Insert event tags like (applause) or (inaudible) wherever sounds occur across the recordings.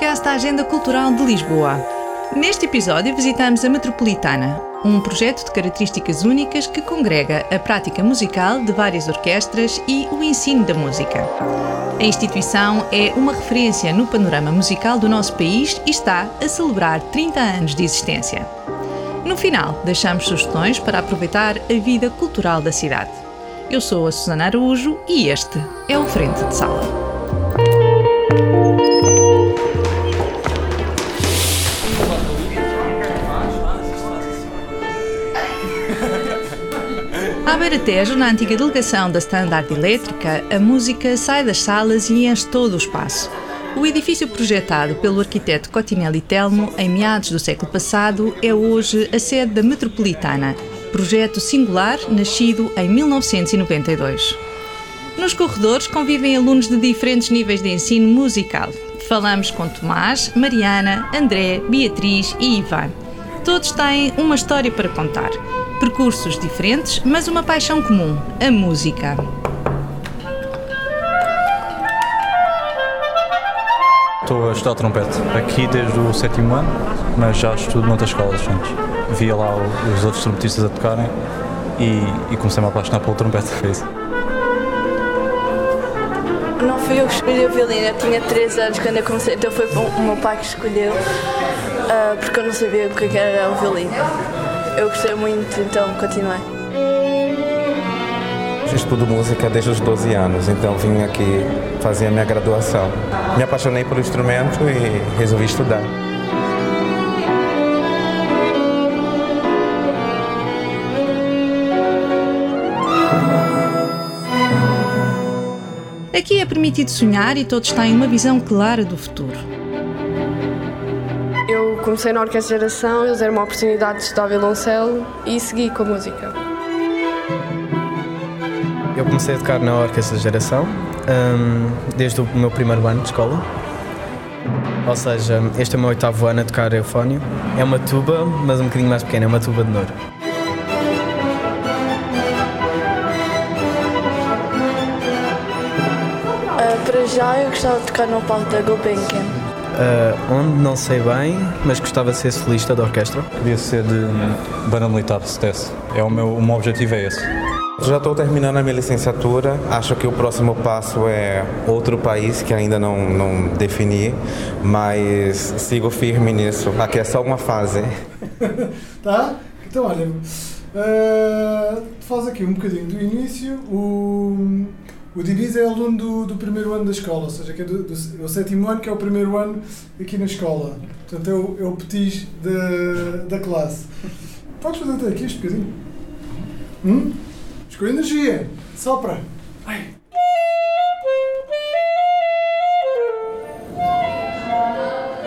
podcast da Agenda Cultural de Lisboa. Neste episódio visitamos a Metropolitana, um projeto de características únicas que congrega a prática musical de várias orquestras e o ensino da música. A instituição é uma referência no panorama musical do nosso país e está a celebrar 30 anos de existência. No final, deixamos sugestões para aproveitar a vida cultural da cidade. Eu sou a Susana Araújo e este é o Frente de Sala. À beira-tejo, na antiga delegação da Standard Elétrica, a música sai das salas e enche todo o espaço. O edifício projetado pelo arquiteto Cotinelli Telmo em meados do século passado é hoje a sede da Metropolitana, projeto singular nascido em 1992. Nos corredores convivem alunos de diferentes níveis de ensino musical. Falamos com Tomás, Mariana, André, Beatriz e Ivan. Todos têm uma história para contar. Percursos diferentes, mas uma paixão comum: a música. Estou a estudar trompete aqui desde o sétimo ano, mas já estudo noutras escolas antes. Via lá os outros trompetistas a tocarem e, e comecei-me a apaixonar pelo trompete. Foi isso. Não fui eu que escolhi o violino, eu tinha 3 anos quando eu comecei, então foi o meu pai que escolheu, uh, porque eu não sabia o que era o violino. Eu gostei muito, então continuei. Estudo música desde os 12 anos, então vim aqui fazer a minha graduação. Me apaixonei pelo instrumento e resolvi estudar. Aqui é permitido sonhar e todos têm uma visão clara do futuro. Comecei na Orquestra Geração, eles deram uma oportunidade de estudar violoncelo e segui com a música. Eu comecei a tocar na Orquestra Geração hum, desde o meu primeiro ano de escola. Ou seja, este é o meu oitavo ano a tocar eufónio. É uma tuba, mas um bocadinho mais pequena, é uma tuba de Nouro. Uh, para já eu gostava de tocar no palco da Gulbenkian. Uh, onde não sei bem, mas gostava de ser solista da orquestra. Queria ser de banda militar, se desse. É o meu, o meu objetivo é esse. Já estou terminando a minha licenciatura. Acho que o próximo passo é outro país que ainda não, não defini, mas sigo firme nisso. Aqui é só uma fase. (laughs) tá? Então, olha, uh, faz aqui um bocadinho do início. O, o Diniz é aluno do, do primeiro ano da escola, ou seja, que é do, do, o sétimo ano, que é o primeiro ano aqui na escola. Portanto, é o, é o petis da, da classe. Podes fazer até aqui este bocadinho? Hum? Com energia. Sopra. Vai.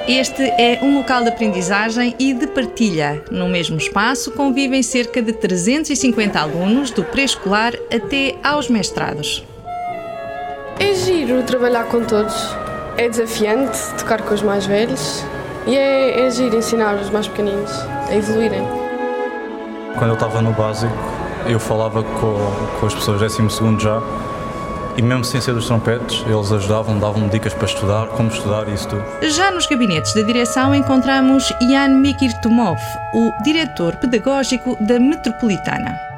Este é um local de aprendizagem e de partilha. No mesmo espaço convivem cerca de 350 alunos, do pré-escolar até aos mestrados. É giro trabalhar com todos. É desafiante tocar com os mais velhos e é, é giro ensinar os mais pequeninos a evoluírem. Quando eu estava no básico, eu falava com, com as pessoas décimo segundo já e mesmo sem ser dos trompetes, eles ajudavam, davam dicas para estudar, como estudar e isso tudo. Já nos gabinetes da direção encontramos Jan Mikirtumov, o diretor pedagógico da Metropolitana.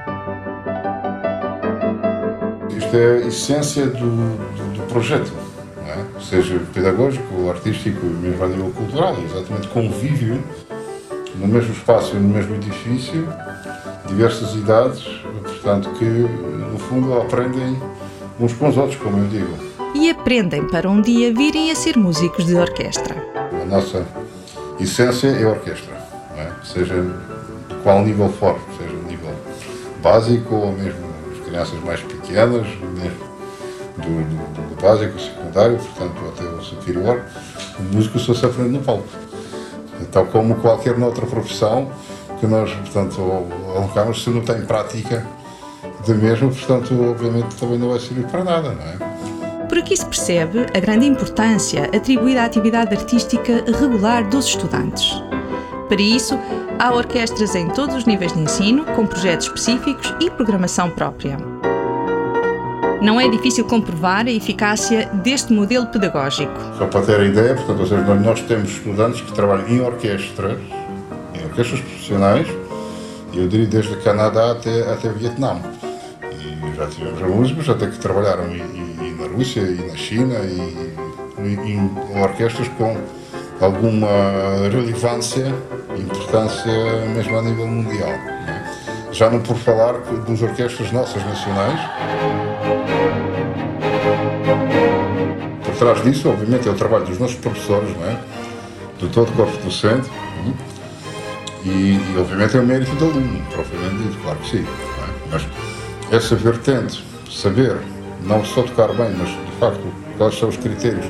É a essência do, do, do projeto, é? seja pedagógico, artístico, mesmo a nível cultural, exatamente convívio no mesmo espaço e no mesmo edifício, diversas idades, portanto que no fundo aprendem uns com os outros, como eu digo. E aprendem para um dia virem a ser músicos de orquestra. A nossa essência é a orquestra, é? seja de qual nível for, seja nível básico ou mesmo as crianças mais pequenas, do, do, do básico secundário, portanto até o superior, o músico só se aprende no palco. Tal como qualquer outra profissão que nós, portanto, alocamos, se não tem prática de mesmo, portanto, obviamente também não vai servir para nada, não é? Por aqui se percebe a grande importância atribuída à atividade artística regular dos estudantes. Para isso, Há orquestras em todos os níveis de ensino, com projetos específicos e programação própria. Não é difícil comprovar a eficácia deste modelo pedagógico. Só para ter a ideia, portanto, ou seja, nós temos estudantes que trabalham em orquestras, em orquestras profissionais, eu diria desde Canadá até, até Vietnã. E já tivemos músicos até que trabalharam e, e, na Rússia e na China e, e em orquestras com alguma relevância importância mesmo a nível mundial. É? Já não por falar das orquestras nossas nacionais. Trás disso, obviamente, é o trabalho dos nossos professores, não é? de todo o corpo docente, e, e, obviamente é o mérito do aluno, propriamente dito, claro que sim. É? Mas essa vertente, saber não só tocar bem, mas de facto quais são os critérios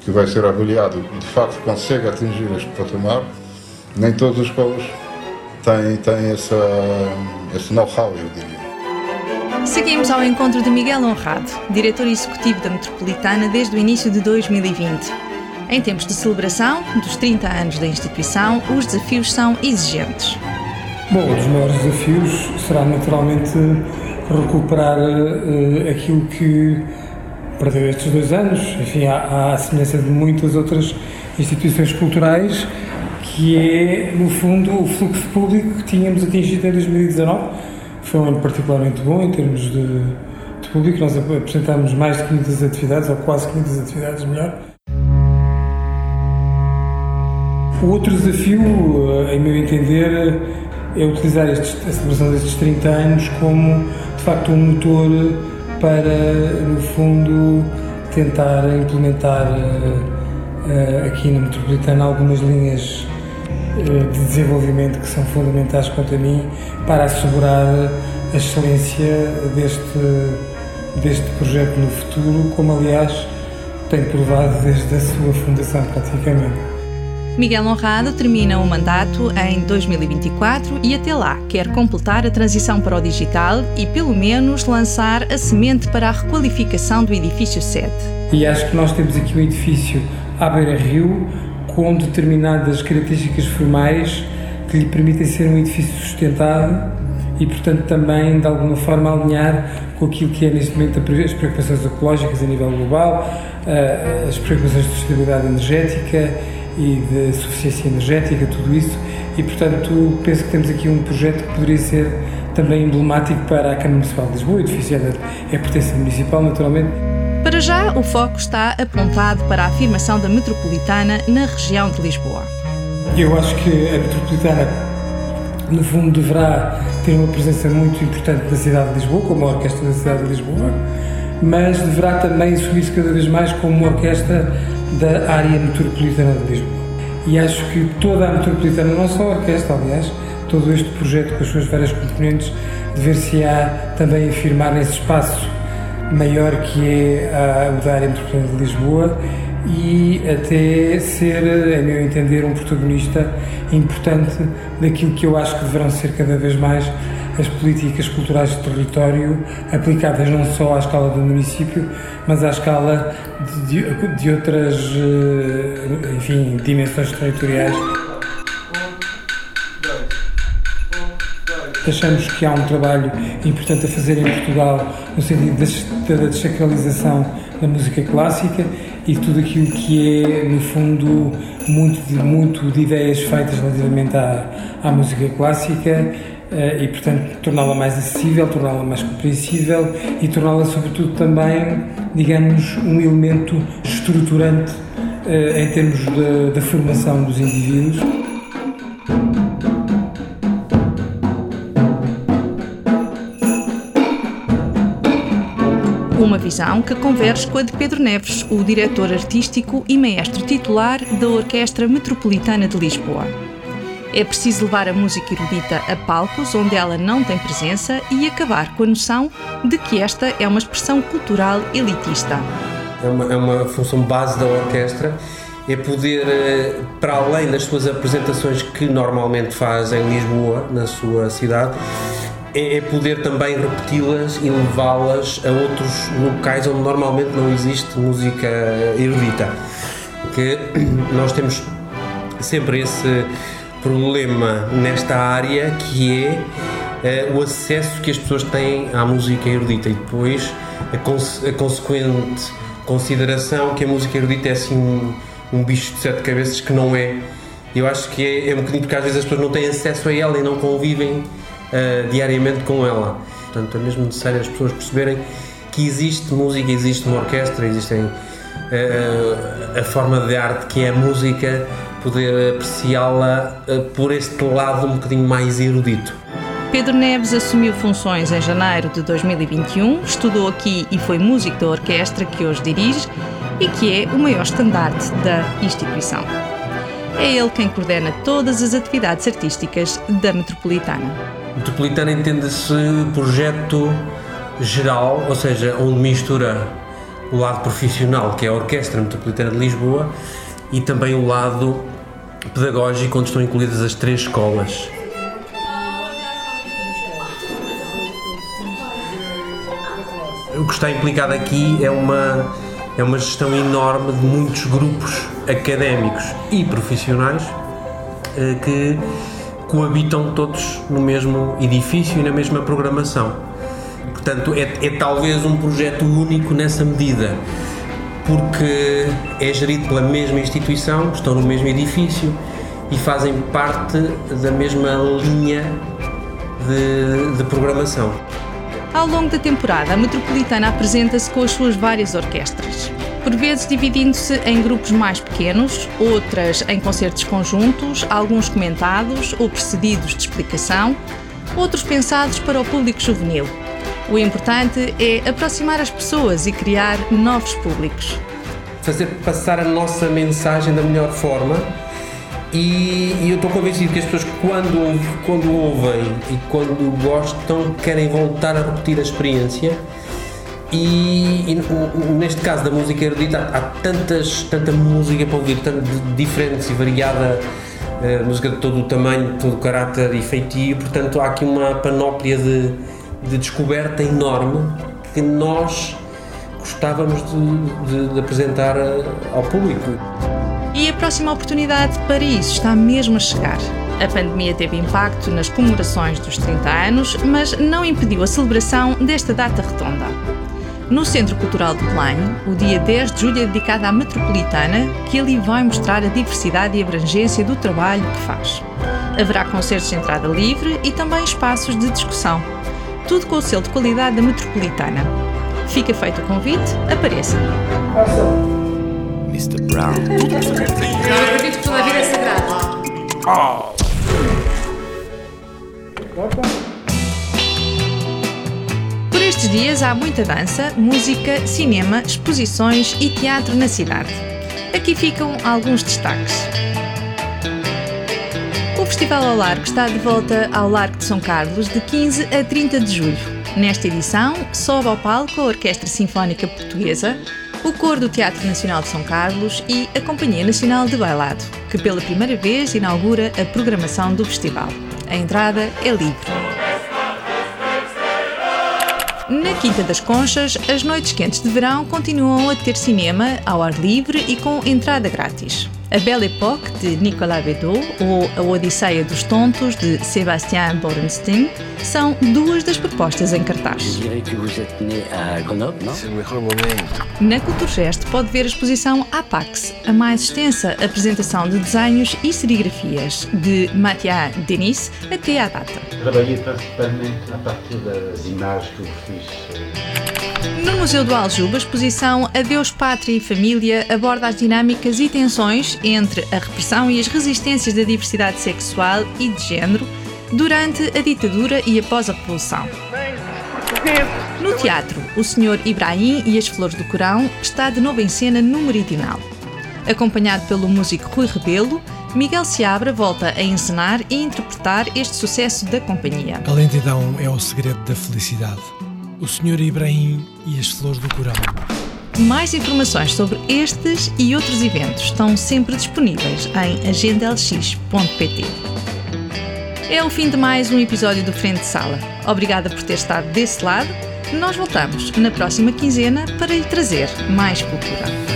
que vai ser avaliado e de facto consegue atingir este patamar, nem todas as escolas têm, têm essa, esse know-how, eu diria. Seguimos ao encontro de Miguel Honrado, diretor executivo da Metropolitana desde o início de 2020. Em tempos de celebração dos 30 anos da instituição, os desafios são exigentes. Bom, um dos maiores desafios será naturalmente recuperar uh, aquilo que perdeu estes dois anos, enfim, à, à semelhança de muitas outras instituições culturais, que é, no fundo, o fluxo público que tínhamos atingido em 2019. Foi um ano particularmente bom em termos de, de público, nós apresentámos mais de 500 atividades, ou quase 500 atividades, melhor. O outro desafio, eh, em meu entender, é utilizar estes, a celebração destes 30 anos como, de facto, um motor para, no fundo, tentar implementar uh, aqui na Metropolitana algumas linhas de desenvolvimento que são fundamentais quanto a mim para assegurar a excelência deste, deste projeto no futuro, como aliás tem provado desde a sua fundação praticamente. Miguel Honrado termina o mandato em 2024 e até lá quer completar a transição para o digital e, pelo menos, lançar a semente para a requalificação do edifício sede. E acho que nós temos aqui um edifício à beira-rio com determinadas características formais que lhe permitem ser um edifício sustentado e, portanto, também de alguma forma alinhar com aquilo que é neste momento as preocupações ecológicas a nível global, eh, as preocupações de sustentabilidade energética e de suficiência energética, tudo isso, e portanto penso que temos aqui um projeto que poderia ser também emblemático para a Câmara Municipal de Lisboa, o edifício é pertença municipal, naturalmente. Para já, o foco está apontado para a afirmação da metropolitana na região de Lisboa. Eu acho que a metropolitana, no fundo, deverá ter uma presença muito importante na cidade de Lisboa, como a Orquestra da cidade de Lisboa, mas deverá também assumir-se cada vez mais como uma orquestra da área metropolitana de Lisboa. E acho que toda a metropolitana, não só a orquestra, aliás, todo este projeto com as suas várias componentes, dever-se-á também afirmar nesse espaço maior que é o da área metropolitana de Lisboa e até ser, a meu entender, um protagonista importante daquilo que eu acho que deverão ser cada vez mais as políticas culturais de território aplicadas não só à escala do município, mas à escala de, de, de outras, eh, enfim, dimensões territoriais. Achamos que há um trabalho importante a fazer em Portugal no sentido da desacralização da música clássica e tudo aquilo que é, no fundo, muito de, muito de ideias feitas relativamente à, à música clássica eh, e, portanto, torná-la mais acessível, torná-la mais compreensível e torná-la, sobretudo, também, digamos, um elemento estruturante eh, em termos da formação dos indivíduos. Uma visão que converge com a de Pedro Neves, o diretor artístico e maestro titular da Orquestra Metropolitana de Lisboa. É preciso levar a música erudita a palcos onde ela não tem presença e acabar com a noção de que esta é uma expressão cultural elitista. É uma, é uma função base da orquestra é poder, eh, para além das suas apresentações que normalmente faz em Lisboa, na sua cidade, é, é poder também repeti-las e levá-las a outros locais onde normalmente não existe música erudita. Que (clears throat) nós temos sempre esse problema nesta área que é eh, o acesso que as pessoas têm à música erudita e depois a, cons a consequente consideração que a música erudita é assim um, um, bicho de sete cabeças que não é. Eu acho que é, é um bocadinho porque às vezes as pessoas não têm acesso a ela e não convivem uh, diariamente com ela. Portanto, é mesmo necessário as pessoas perceberem que existe música, existe uma orquestra, existem uh, a forma de arte que é a música, poder apreciá-la uh, por este lado um bocadinho mais erudito. Pedro Neves assumiu funções em janeiro de 2021, estudou aqui e foi músico da orquestra que hoje dirige e que é o maior estandarte da instituição. É ele quem coordena todas as atividades artísticas da Metropolitana. Metropolitana entende-se projeto geral, ou seja, onde mistura o lado profissional, que é a Orquestra Metropolitana de Lisboa, e também o lado pedagógico, onde estão incluídas as três escolas. O que está implicado aqui é uma, é uma gestão enorme de muitos grupos académicos e profissionais eh, que coabitam todos no mesmo edifício e na mesma programação. Portanto, é, é talvez um projeto único nessa medida, porque é gerido pela mesma instituição, estão no mesmo edifício e fazem parte da mesma linha de, de programação. Ao longo da temporada, a Metropolitana apresenta-se com as suas várias orquestras por vezes dividindo-se em grupos mais pequenos, outras em concertos conjuntos, alguns comentados ou precedidos de explicação, outros pensados para o público juvenil. O importante é aproximar as pessoas e criar novos públicos. Fazer passar a nossa mensagem da melhor forma e, e, eu estou convencido que as pessoas, quando, quando ouvem e quando gostam, querem voltar a repetir a experiência e, e, neste caso da música erudita há, tantas, tanta música para ouvir, tanto diferente e variada, uh, música de todo o tamanho, de todo o caráter e feitio, portanto há aqui uma panóplia de, de descoberta enorme que nós gostávamos de, de, de apresentar eh, ao público. A próxima oportunidade para isso está mesmo a chegar. A pandemia teve impacto nas comemorações dos 30 anos, mas não impediu a celebração desta data redonda. No Centro Cultural de Belém, o dia 10 de julho é dedicado à metropolitana, que ali vai mostrar a diversidade e abrangência do trabalho que faz. Haverá concertos de entrada livre e também espaços de discussão. Tudo com o selo de qualidade da metropolitana. Fica feito o convite, apareça. Mr. Brown. Eu acredito que toda a vida é sagrada. Oh. Nestes dias há muita dança, música, cinema, exposições e teatro na cidade. Aqui ficam alguns destaques. O Festival ao Largo está de volta ao Largo de São Carlos de 15 a 30 de julho. Nesta edição, sobe ao palco a Orquestra Sinfónica Portuguesa, o Coro do Teatro Nacional de São Carlos e a Companhia Nacional de Bailado, que pela primeira vez inaugura a programação do festival. A entrada é livre. Na Quinta das Conchas, as noites quentes de verão continuam a ter cinema ao ar livre e com entrada grátis. A Belle Époque, de Nicolas Bedos, ou A Odisseia dos Tontos, de Sébastien Borenstein, são duas das propostas em cartaz. Na Culturgest pode ver a exposição Apax, a mais extensa apresentação de desenhos e serigrafias, de Mathias Denis até à data. Trabalhei principalmente a partir das imagens que eu fiz no Museu do Aljuba, a exposição Adeus Pátria e Família aborda as dinâmicas e tensões entre a repressão e as resistências da diversidade sexual e de género durante a ditadura e após a Revolução. No teatro, o Sr. Ibrahim e as Flores do Corão está de novo em cena no Meridional. Acompanhado pelo músico Rui Rebelo, Miguel Seabra volta a encenar e interpretar este sucesso da companhia. A lentidão é o segredo da felicidade o Sr. Ibrahim e as Flores do Corão. Mais informações sobre estes e outros eventos estão sempre disponíveis em agendalx.pt. É o fim de mais um episódio do Frente de Sala. Obrigada por ter estado desse lado. Nós voltamos na próxima quinzena para lhe trazer mais cultura.